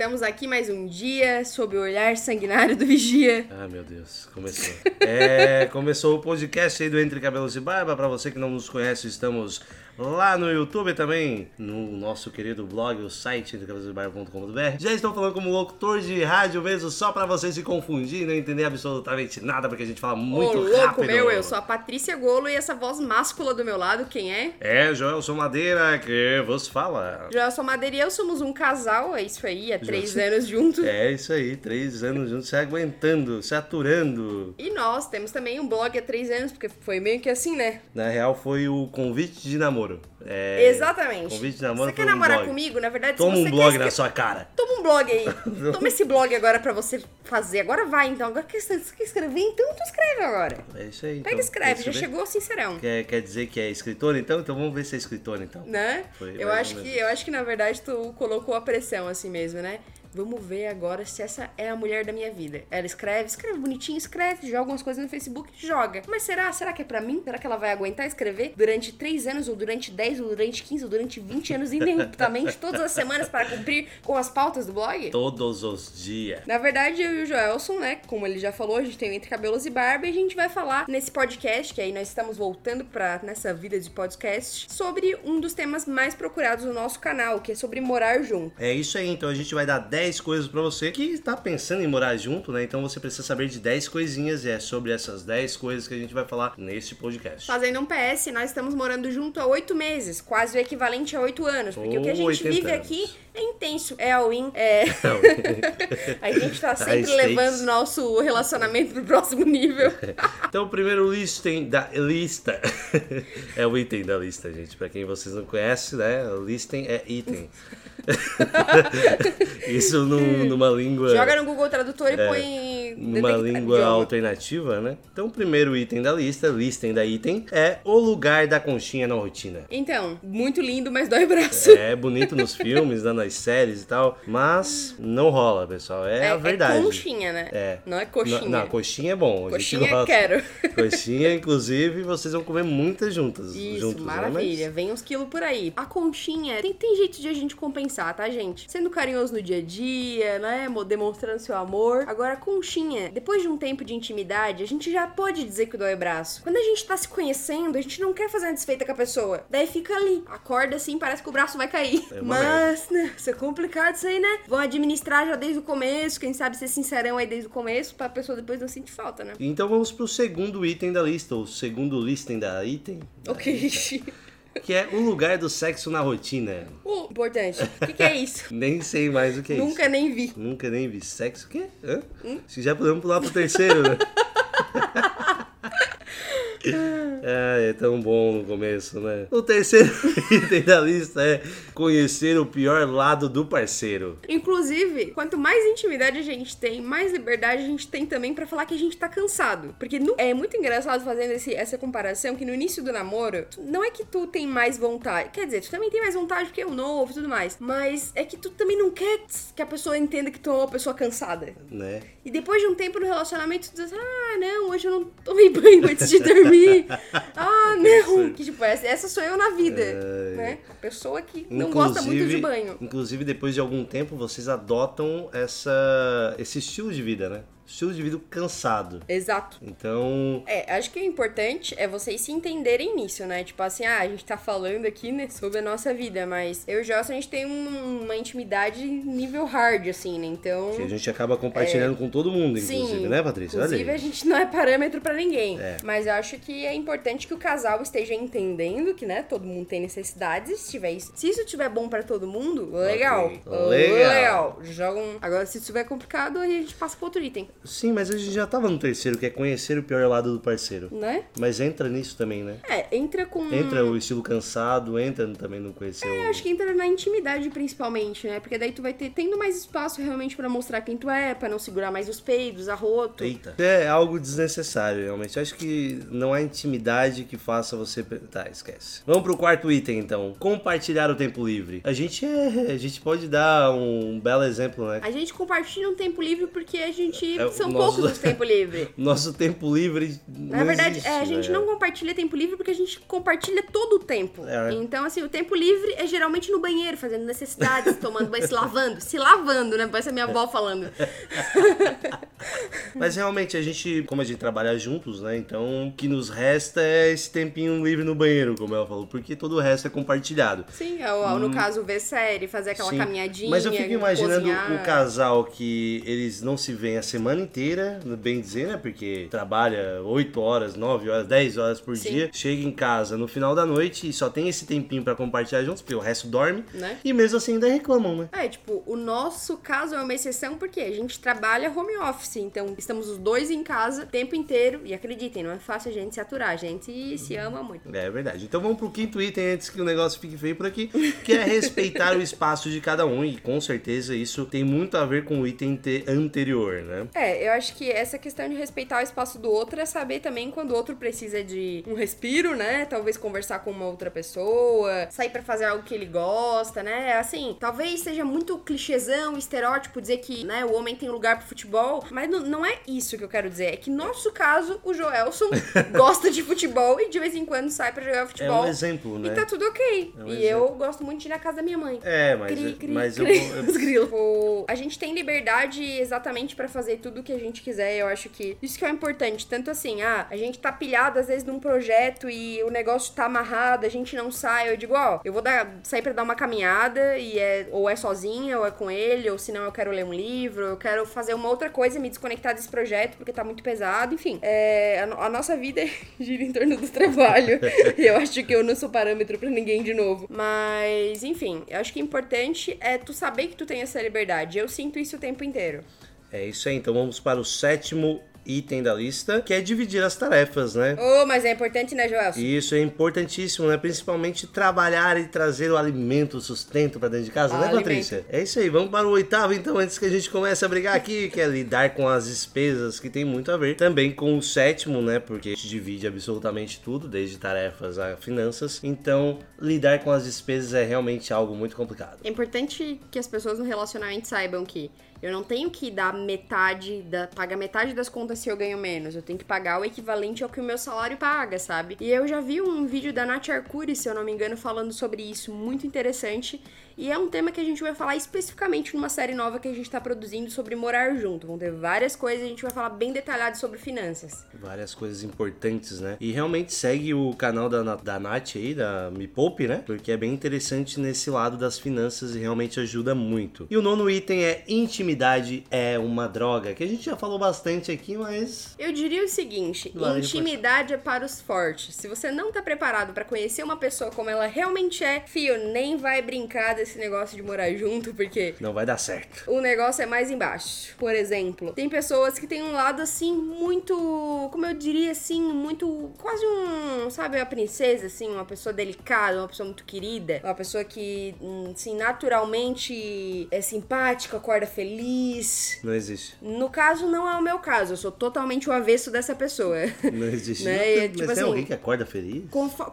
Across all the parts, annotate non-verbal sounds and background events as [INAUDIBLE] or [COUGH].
Estamos aqui mais um dia sob o olhar sanguinário do Vigia. Ah, meu Deus, começou. É, começou o podcast aí do Entre Cabelos e Barba. Para você que não nos conhece, estamos lá no YouTube também, no nosso querido blog, o site entrecabelosebarba.com.br. Já estou falando como locutor de rádio mesmo, só para você se confundir e não entender absolutamente nada, porque a gente fala muito Ô, louco rápido. meu, eu sou a Patrícia Golo e essa voz máscula do meu lado, quem é? É, Joelson Madeira que vos fala. Joelson Madeira e eu somos um casal, é isso aí, há três anos juntos. É isso aí, três anos juntos, se aguentando, se aturando. E nós temos também um blog há três anos, porque foi meio que assim, né? Na real, foi o convite de namoro. É, Exatamente. Convite de namoro Você quer um namorar blog. comigo? Na verdade, Toma um blog na sua cara. Toma um blog aí. [LAUGHS] Toma esse blog agora pra você fazer. Agora vai, então. Agora que você quer escrever, então tu escreve agora. É isso aí. Pega e então, escreve, quer já chegou sincerão. Quer, quer dizer que é escritor então? Então vamos ver se é escritor então. Né? Foi eu acho que eu acho que na verdade tu colocou a pressão assim mesmo, né? Vamos ver agora se essa é a mulher da minha vida. Ela escreve, escreve bonitinho, escreve, joga algumas coisas no Facebook, joga. Mas será? Será que é pra mim? Será que ela vai aguentar escrever durante 3 anos, ou durante 10, ou durante 15, ou durante 20 anos, ininterruptamente, [LAUGHS] todas as semanas para cumprir com as pautas do blog? Todos os dias. Na verdade, eu e o Joelson, né, como ele já falou, a gente tem o Entre Cabelos e Barba e a gente vai falar nesse podcast, que aí nós estamos voltando pra nessa vida de podcast, sobre um dos temas mais procurados no nosso canal, que é sobre morar junto. É isso aí, então a gente vai dar 10 coisas pra você que tá pensando em morar junto, né? Então você precisa saber de 10 coisinhas e é sobre essas 10 coisas que a gente vai falar nesse podcast. Fazendo um PS, nós estamos morando junto há oito meses, quase o equivalente a oito anos, porque o que a gente 80 vive anos. aqui é intenso, é all-in, é... [LAUGHS] a gente tá sempre levando nosso relacionamento pro próximo nível. [LAUGHS] Então, o primeiro item da lista [LAUGHS] é o item da lista, gente. Pra quem vocês não conhecem, né? Listem é item. Isso num- numa língua. Joga no Google Tradutor e põe... É, numa detecta- língua alternativa, né? Então, o primeiro item da lista, listem da item, é o lugar da conchinha na rotina. Então, muito lindo, mas dói o braço. É bonito nos [LAUGHS] filmes, né, nas séries e tal, mas não rola, pessoal. É, a verdade. conchinha, né? É. Não é coxinha. Não, não, coxinha é bom. Coxinha gosta. quero. [LAUGHS] Coxinha, inclusive, vocês vão comer muitas juntas. Isso, juntos, né? maravilha. Mas- Vem uns quilos por aí. A conchinha, tem, tem jeito de a gente compensar, tá, gente? Sendo carinhoso no dia a dia, né? mo- Demonstrando seu amor. Agora, a conchinha, depois de um tempo de intimidade, a gente já pode dizer que dói o braço. Quando a gente tá se conhecendo, a gente não quer fazer uma desfeita com a pessoa. Daí fica ali. Acorda assim, parece que o braço vai cair. É Mas, né? Isso é complicado isso aí, né? Vão administrar já desde o começo, quem sabe ser sincerão aí desde o começo, pra pessoa depois não sentir falta, né? Então vamos pro segundo item da lista, ou segundo listing da item, Ok. [LAUGHS] que é o lugar do sexo na rotina. Uh, importante. O que, que é isso? [LAUGHS] Nem sei mais o que é isso. Nunca nem vi. Nunca nem vi sexo. O quê? Hã? Hum? Acho que já podemos pular pro terceiro, né? [LAUGHS] [LAUGHS] Ah, é tão bom no começo, né? O terceiro [LAUGHS] item da lista é conhecer o pior lado do parceiro. Inclusive, quanto mais intimidade a gente tem, mais liberdade a gente tem também pra falar que a gente tá cansado. Porque no- é muito engraçado fazendo esse- essa comparação que no início do namoro, não é que tu tem mais vontade. Quer dizer, tu também tem mais vontade porque é o novo e tudo mais. Mas é que tu também não quer que a pessoa entenda que tu é uma pessoa cansada. Né? E depois de um tempo no relacionamento, tu diz, ah, não, hoje eu não tomei banho antes de dormir. [LAUGHS] [LAUGHS] ah, não. Que tipo, essa, essa sou eu na vida. É. Né? A pessoa que não gosta muito de banho. Inclusive, depois de algum tempo, vocês adotam essa, esse estilo de vida, né? Estilo de vida cansado. Exato. Então, É, acho que o importante é vocês se entenderem nisso, né? Tipo assim, ah, a gente tá falando aqui, né, sobre a nossa vida, mas eu e o a gente tem um- uma intimidade nível hard, assim, né? Então. que a gente acaba compartilhando com todo mundo, inclusive, Sim, né, Patrícia? Inclusive, a gente não é parâmetro pra ninguém. É. Mas eu acho que é importante que o casal esteja entendendo que, né, todo mundo tem necessidades. Se, tiver isso, se isso tiver bom pra todo mundo, legal. Legal. Legal. Joga um... Agora, se estiver complicado, aí a gente passa pro outro item, Sim, mas a gente já tava no terceiro, que é conhecer o pior lado do parceiro. né? Mas entra nisso também, né? É, entra com. Entra o estilo cansado, entra também no conhecer Eu o... acho que entra na intimidade, principalmente, né? Porque daí tu vai ter tendo mais espaço realmente pra mostrar quem tu é, pra não segurar mais os peidos, arroto. Eita. É algo desnecessário, realmente. Eu acho que não há intimidade que faça você. Tá, esquece. Vamos pro quarto item, então. Compartilhar o tempo livre. A gente é. A gente pode dar um belo exemplo, né? A gente compartilha um tempo livre porque a gente É, São o poucos nosso, os [LAUGHS] tempo livre. nosso tempo livre. Na verdade, existe, é, a gente né? não compartilha tempo livre porque a gente compartilha todo o tempo. É. Então, assim, o tempo livre é geralmente no banheiro, fazendo necessidades, [LAUGHS] tomando banho, se lavando. Se lavando, né? Parece a minha avó falando. [LAUGHS] Mas realmente a gente, como a gente trabalha juntos, né? Então o que nos resta é esse tempinho livre no banheiro, como ela falou, porque todo o resto é compartilhado. Sim, é, o- no caso, ver série, fazer aquela Hum. Sim. caminhadinha. Mas eu fico imaginando cozinhar. o casal que eles não se veem a semana inteira, bem dizer, né? Porque trabalha 8 horas, 9 horas, 10 horas por Sim. dia, chega em casa no final da noite e só tem esse tempinho pra compartilhar juntos, porque o resto dorme. Né? E mesmo assim ainda reclamam, né? É, tipo, o nosso caso é uma exceção porque a gente trabalha home office, então estamos os dois em casa o tempo inteiro. E acreditem, não é fácil a gente se aturar, a gente se ama muito. É verdade. Então vamos pro quinto item antes que o negócio fique feio por aqui, que é respeitar o espaço de cada um. E com certeza isso tem muito a ver com o item te- anterior, né? É, eu acho que essa questão de respeitar o espaço do outro é saber também quando o outro precisa de um respiro, né? Talvez conversar com uma outra pessoa, sair pra fazer algo que ele gosta, né? Assim, talvez seja muito clichêzão, estereótipo dizer que, né, o homem tem lugar pro futebol, mas não, é isso que eu quero dizer. É que, no nosso caso, o Joelson [LAUGHS] gosta de futebol e de vez em quando sai pra jogar É futebol. um exemplo, né? E tá tudo ok. É um e exemplo. eu gosto muito de ir na casa da minha mãe. É, mas, Cri, cri, mas eu cri. vou. eu- [LAUGHS] Os grilos. A gente tem liberdade exatamente pra fazer tudo o que a gente quiser. Eu acho que isso que é importante. Tanto assim, ah, a gente tá pilhado às vezes num projeto e o negócio tá amarrado, a gente não sai. Eu digo, ó, eu vou dar, sair pra dar uma caminhada e é ou é sozinha ou é com ele, ou se não eu quero ler um livro, eu quero fazer uma outra coisa, me desconectar desse projeto porque tá muito pesado. Enfim, é, a, a nossa vida [LAUGHS] gira em torno do trabalho. [LAUGHS] e eu acho que eu não sou parâmetro pra ninguém de novo. Mas, enfim, eu acho que o importante é tu saber que tu tem essa liberdade. Eu sinto isso o tempo inteiro. É isso aí, então vamos para o sétimo item da lista, que é dividir as tarefas, né? Oh, mas é importante, né, Joelson? E isso é importantíssimo, né? Principalmente trabalhar e trazer o alimento, o sustento pra dentro de casa, né, Alimento. Patrícia? É isso aí, vamos para o oitavo, então, antes que a gente comece a brigar aqui, que é lidar com as despesas, que tem muito a ver também com o sétimo, né? Porque a gente divide absolutamente tudo, desde tarefas a finanças. Então, lidar com as despesas é realmente algo muito complicado. É importante que as pessoas no relacionamento saibam que eu não tenho que dar metade, da, pagar metade das contas se eu ganho menos. Eu tenho que pagar o equivalente ao que o meu salário paga, sabe? E eu já vi um vídeo da Nath Arcuri, se eu não me engano, falando sobre isso, muito interessante. E é um tema que a gente vai falar especificamente numa série nova que a gente tá produzindo sobre morar junto. Vão ter várias coisas, a gente vai falar bem detalhado sobre finanças. Várias coisas importantes, né? E realmente segue o canal da, da Nath aí, da Me Poupe, né? Porque é bem interessante nesse lado das finanças e realmente ajuda muito. E o nono item é intimidade é uma droga, que a gente já falou bastante aqui, mas Eu diria o seguinte: intimidade é para os fortes. Se você não tá preparado pra conhecer uma pessoa como ela realmente é, fio, nem vai brincar desse negócio de morar junto, porque não vai dar certo. o negócio é mais embaixo. Por exemplo, tem pessoas que têm um lado assim muito, como eu diria assim, muito quase um, sabe, a princesa assim, uma pessoa delicada, uma pessoa muito querida, uma pessoa que assim naturalmente é simpática, acorda feliz. Não existe. No caso não é o meu caso, eu sou totalmente o avesso dessa pessoa. Não existe. Né? E, mas tipo tem assim, alguém que acorda feliz?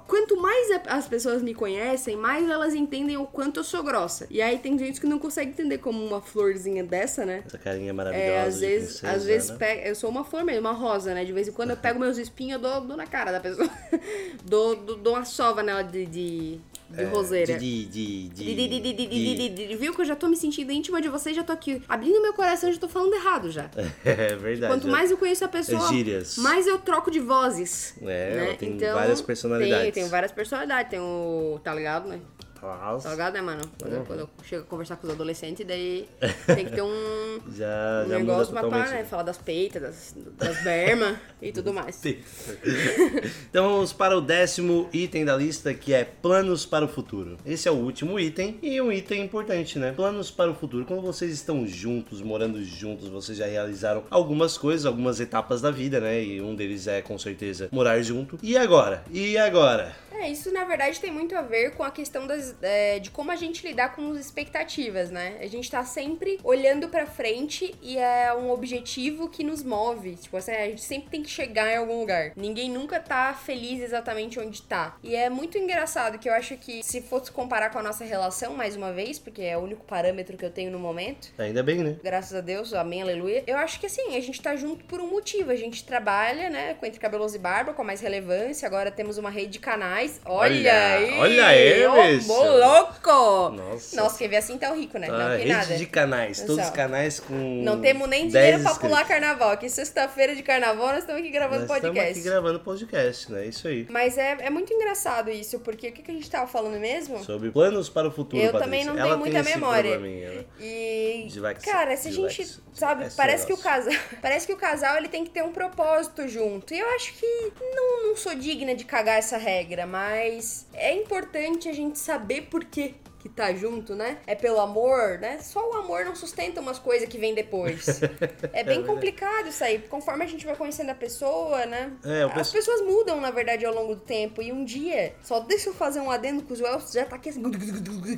Quanto mais as pessoas me conhecem, mais elas entendem o quanto eu sou grossa. E aí tem gente que não consegue entender como uma florzinha dessa, né? Essa carinha maravilhosa. É, às vezes, princesa, às vezes né? eu sou uma flor mesmo, uma rosa, né? De vez em quando eu [LAUGHS] pego meus espinhos, eu dou, dou na cara da pessoa. [LAUGHS] dou, dou, dou uma sova nela de, de, de roseira. É, De, de, de, de- Viu que eu já tô me sentindo íntima de vocês, já tô aqui abrindo meu coração, já tô falando errado já. [LAUGHS] É verdade. Quanto mais eu conheço a pessoa, Gírias. mais eu troco de vozes. É, né? tem várias personalidades. Tem, tem várias personalidades. Tem o. Tá ligado, né? Tá Nossa, ligado, né, mano? Quando, Uhum. eu, quando eu chego a conversar com os adolescentes, daí [LAUGHS] tem que ter um, já, um já negócio pra falar, né? Falar das peitas, das, das bermas e tudo [LAUGHS] mais. então vamos para o décimo item da lista, que é planos para o futuro. Esse é o último item e um item importante, né? Planos para o futuro. Quando vocês estão juntos, morando juntos, vocês já realizaram algumas coisas, algumas etapas da vida, né? E um deles é com certeza morar junto. E agora? E agora? É, isso na verdade tem muito a ver com a questão das, é, de como a gente lidar com as expectativas, né? A gente tá sempre olhando pra frente e é um objetivo que nos move. Tipo assim, a gente sempre tem que chegar em algum lugar. Ninguém nunca tá feliz exatamente onde tá. E é muito engraçado que eu acho que se fosse comparar com a nossa relação, mais uma vez, porque é o único parâmetro que eu tenho no momento, Ainda bem, né? graças a Deus, amém, aleluia. Eu acho que assim, a gente tá junto por um motivo. A gente trabalha, né, com Entre Cabelos e Barba, com mais relevância. Agora temos uma rede de canais. Olha, Olha, aí! olha aí, mo louco! Nossa. Nossa, quem vê assim tá rico, né? Ah, não tem nada. de canais, todos os canais com. Não temos nem 10 dinheiro pra pular carnaval. Aqui sexta-feira de carnaval nós estamos aqui gravando Nós estamos podcast. aqui gravando podcast, né? Isso aí. Mas é, é muito engraçado isso, porque o que, que a gente tava falando mesmo? Sobre planos para o futuro, Eu Patrícia. também não Ela tenho tem muita memória. né? E. Cara, se a gente. Sabe, Esse parece que o casal. [LAUGHS] Parece que o casal ele tem que ter um propósito junto. E eu acho que não, não sou digna de cagar essa regra, mas é importante a gente saber por quê que tá junto, né? É pelo amor, né? Só o amor não sustenta umas coisas que vem depois. [LAUGHS] É bem verdade. complicado isso aí. Conforme a gente vai conhecendo a pessoa, né? É, As pesso- pessoas mudam, na verdade, ao longo do tempo. E um dia, só deixa eu fazer um adendo com os Wells, já tá aqui assim,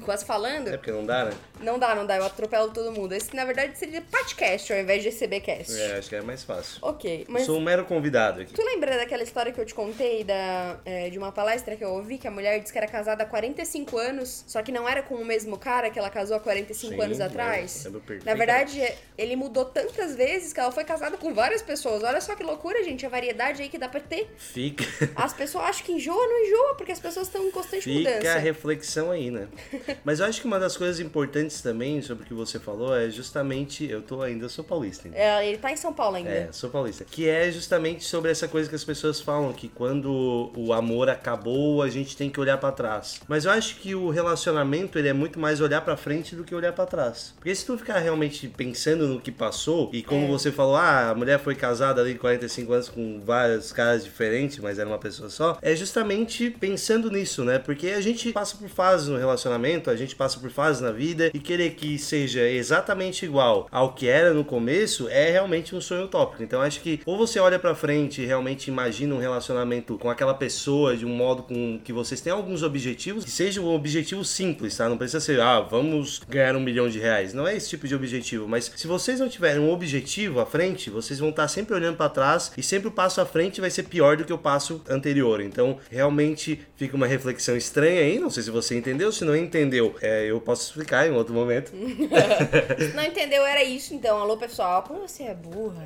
quase falando. É porque não dá, né? Não dá, não dá, eu atropelo todo mundo. Esse, na verdade, seria podcast ao invés de CBcast. É, acho que é mais fácil. Ok, Eu mas Sou um mero convidado aqui. tu lembra daquela história que eu te contei da, é, de uma palestra que eu ouvi, que a mulher disse que era casada há 45 anos, só que não era com o mesmo cara que ela casou há 45 Sim, anos é, atrás? lembro Na verdade, ele mudou tantas vezes que ela foi casada com várias pessoas. Olha só que loucura, gente, a variedade aí que dá pra ter. Fica, [LAUGHS] As pessoas acham que enjoa, não enjoa, porque as pessoas estão em constante fica a mudança. reflexão aí, né? [LAUGHS] Mas eu acho que uma das coisas importantes também sobre o que você falou é justamente. Eu tô ainda, eu sou paulista ainda. É, ele tá em São Paulo ainda. É, sou paulista. Que é justamente sobre essa coisa que as pessoas falam, que quando o amor acabou, a gente tem que olhar pra trás. Mas eu acho que o relacionamento, ele é muito mais olhar pra frente do que olhar pra trás. Porque se tu ficar realmente pensando no que passou, e como É. você falou, ah, a mulher foi casada ali 45 anos com vários caras diferentes, mas era uma pessoa só, é justamente pensando nisso, né? Porque a gente passa por fases no relacionamento, a gente passa por fases na vida, e querer que seja exatamente igual ao que era no começo é realmente um sonho utópico. Então acho que ou você olha pra frente e realmente imagina um relacionamento com aquela pessoa de um modo com que vocês tenham alguns objetivos, que seja um objetivo simples, tá? Não precisa ser, ah, vamos ganhar um milhão de reais. Não é esse tipo de objetivo, mas se vocês não tiverem um objetivo à frente, vocês vão estar sempre olhando pra trás e sempre o passo à frente vai ser pior do que o passo anterior. Então, realmente fica uma reflexão estranha aí. Não sei se você entendeu, se não entendeu, é, eu posso explicar em outro momento. [LAUGHS] Se não entendeu, era isso então. Alô, pessoal. Como você é burra.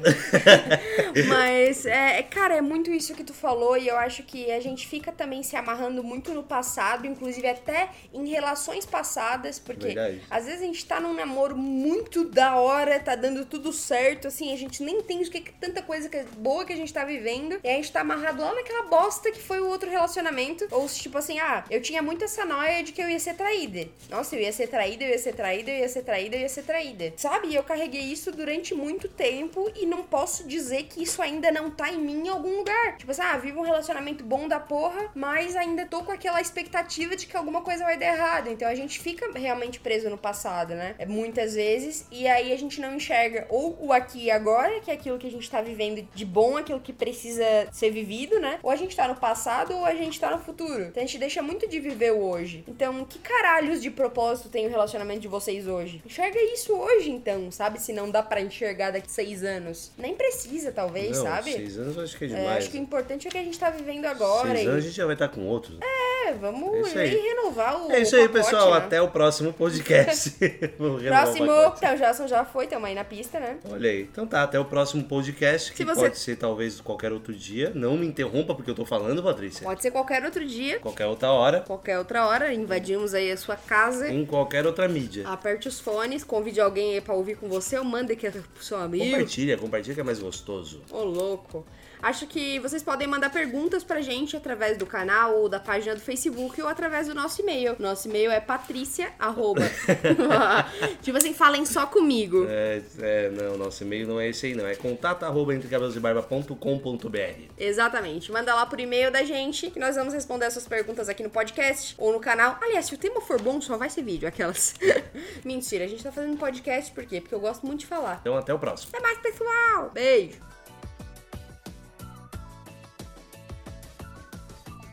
[LAUGHS] Mas, é, é, cara, é muito isso que tu falou. E eu acho que a gente fica também se amarrando muito no passado, inclusive até em relações passadas, porque Verdade. às vezes a gente tá num namoro muito da hora, tá dando tudo certo, assim, a gente nem entende o que, que tanta coisa que é boa que a gente tá vivendo. E a gente tá amarrado lá naquela bosta que foi o outro relacionamento. Ou se, tipo assim, ah, eu tinha muito essa noia de que eu ia ser traída. Nossa, eu ia ser traída, eu ia ser traída, eu ia ser traída, eu ia ser traída. Sabe? E eu carreguei isso durante muito tempo e não posso dizer que isso ainda não tá em mim em algum lugar. Tipo assim, ah, vivo um relacionamento bom da porra, mas ainda tô com aquela expectativa de que alguma coisa vai dar errado. Então a gente fica realmente preso no passado, né? É muitas vezes. E aí a gente não enxerga ou o aqui e agora, que é aquilo que a gente tá vivendo de bom, aquilo que precisa ser vivido, né? Ou a gente tá no passado ou a gente tá no futuro. Então a gente deixa muito de viver o hoje. Então, que caralhos de propósito tem o relacionamento de vocês hoje? Enxerga isso hoje, então, sabe? Se não dá pra enxergar daqui seis anos. Nem precisa, talvez, não, sabe? seis anos eu acho que é É, demais. acho que o importante é o que a gente tá vivendo agora. Seis e- anos a gente já vai estar com outros. né? É, vamos É renovar o É isso aí, pacote, pessoal. Até o próximo podcast. [LAUGHS] O Próximo, então, Jason já foi, tamo aí na pista, né? Olha aí. Então tá, até o próximo podcast, que Se você- pode ser talvez qualquer outro dia. Não me interrompa porque eu tô falando, Patrícia. Pode ser qualquer outro dia, Qualquer outra hora, qualquer outra hora, invadimos aí a sua casa. em qualquer outra mídia. Aperte os fones, convide alguém aí pra ouvir com você, ou manda aqui pro seu amigo. Compartilha, compartilha que é mais gostoso. Ô, louco. Acho que vocês podem mandar perguntas pra gente através do canal ou da página do Facebook ou através do nosso e-mail. Nosso e-mail é patrícia, [LAUGHS] tipo assim, falem só comigo. É, é, não, nosso e-mail não é esse aí, não. É contato arroba entrecabelosdebarba.com.br. Exatamente. Manda lá por e-mail da gente que nós vamos responder essas perguntas aqui no podcast ou no canal. Aliás, se o tema for bom, só vai ser vídeo, aquelas. [LAUGHS] Mentira, a gente tá fazendo podcast por quê? Porque eu gosto muito de falar. Então até o próximo. Até mais, pessoal! Beijo!